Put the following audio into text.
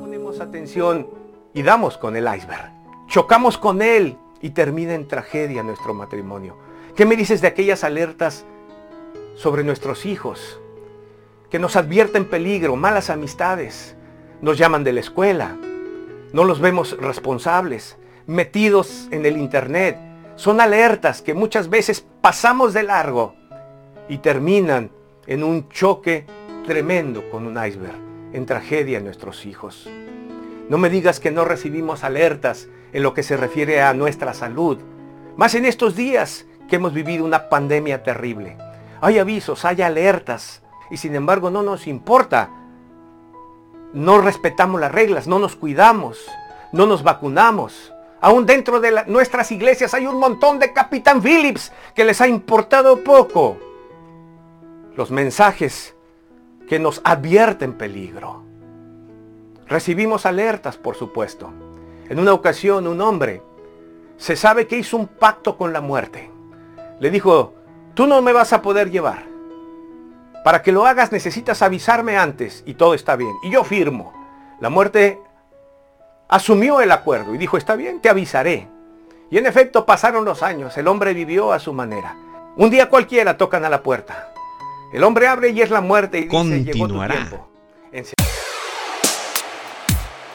Ponemos atención y damos con el iceberg. Chocamos con él y termina en tragedia nuestro matrimonio. ¿Qué me dices de aquellas alertas sobre nuestros hijos que nos advierten peligro, malas amistades, nos llaman de la escuela, no los vemos responsables, metidos en el internet, son alertas que muchas veces pasamos de largo y terminan en un choque tremendo con un iceberg, en tragedia en nuestros hijos. No me digas que no recibimos alertas en lo que se refiere a nuestra salud, más en estos días que hemos vivido una pandemia terrible. Hay avisos, hay alertas y sin embargo no nos importa. No respetamos las reglas, no nos cuidamos, no nos vacunamos. Aún dentro de nuestras iglesias hay un montón de Capitán Phillips que les ha importado poco los mensajes que nos advierten peligro. Recibimos alertas, por supuesto. En una ocasión un hombre se sabe que hizo un pacto con la muerte. Le dijo, tú no me vas a poder llevar. Para que lo hagas necesitas avisarme antes y todo está bien. Y yo firmo. La muerte asumió el acuerdo y dijo, está bien, te avisaré. Y en efecto pasaron los años, el hombre vivió a su manera. Un día cualquiera tocan a la puerta. El hombre abre y es la muerte y dice, llegó tu tiempo.